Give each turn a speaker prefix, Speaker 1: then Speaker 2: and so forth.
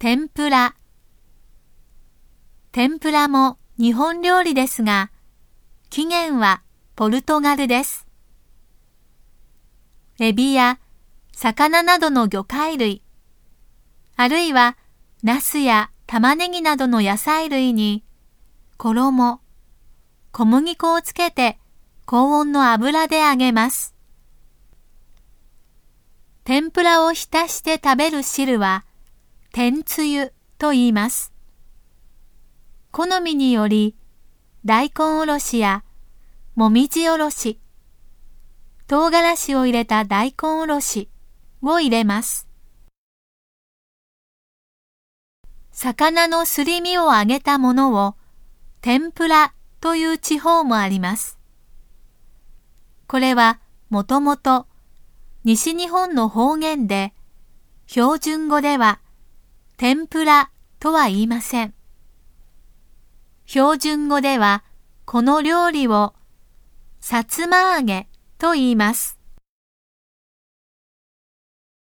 Speaker 1: 天ぷら。天ぷらも日本料理ですが、起源はポルトガルです。エビや魚などの魚介類、あるいはナスや玉ねぎなどの野菜類に衣、小麦粉をつけて高温の油で揚げます。天ぷらを浸して食べる汁は天つゆと言います。好みにより、大根おろしやもみじおろし、唐辛子を入れた大根おろしを入れます。魚のすり身を揚げたものを天ぷらという地方もあります。これはもともと西日本の方言で標準語では天ぷらとは言いません。標準語ではこの料理をさつま揚げと言います。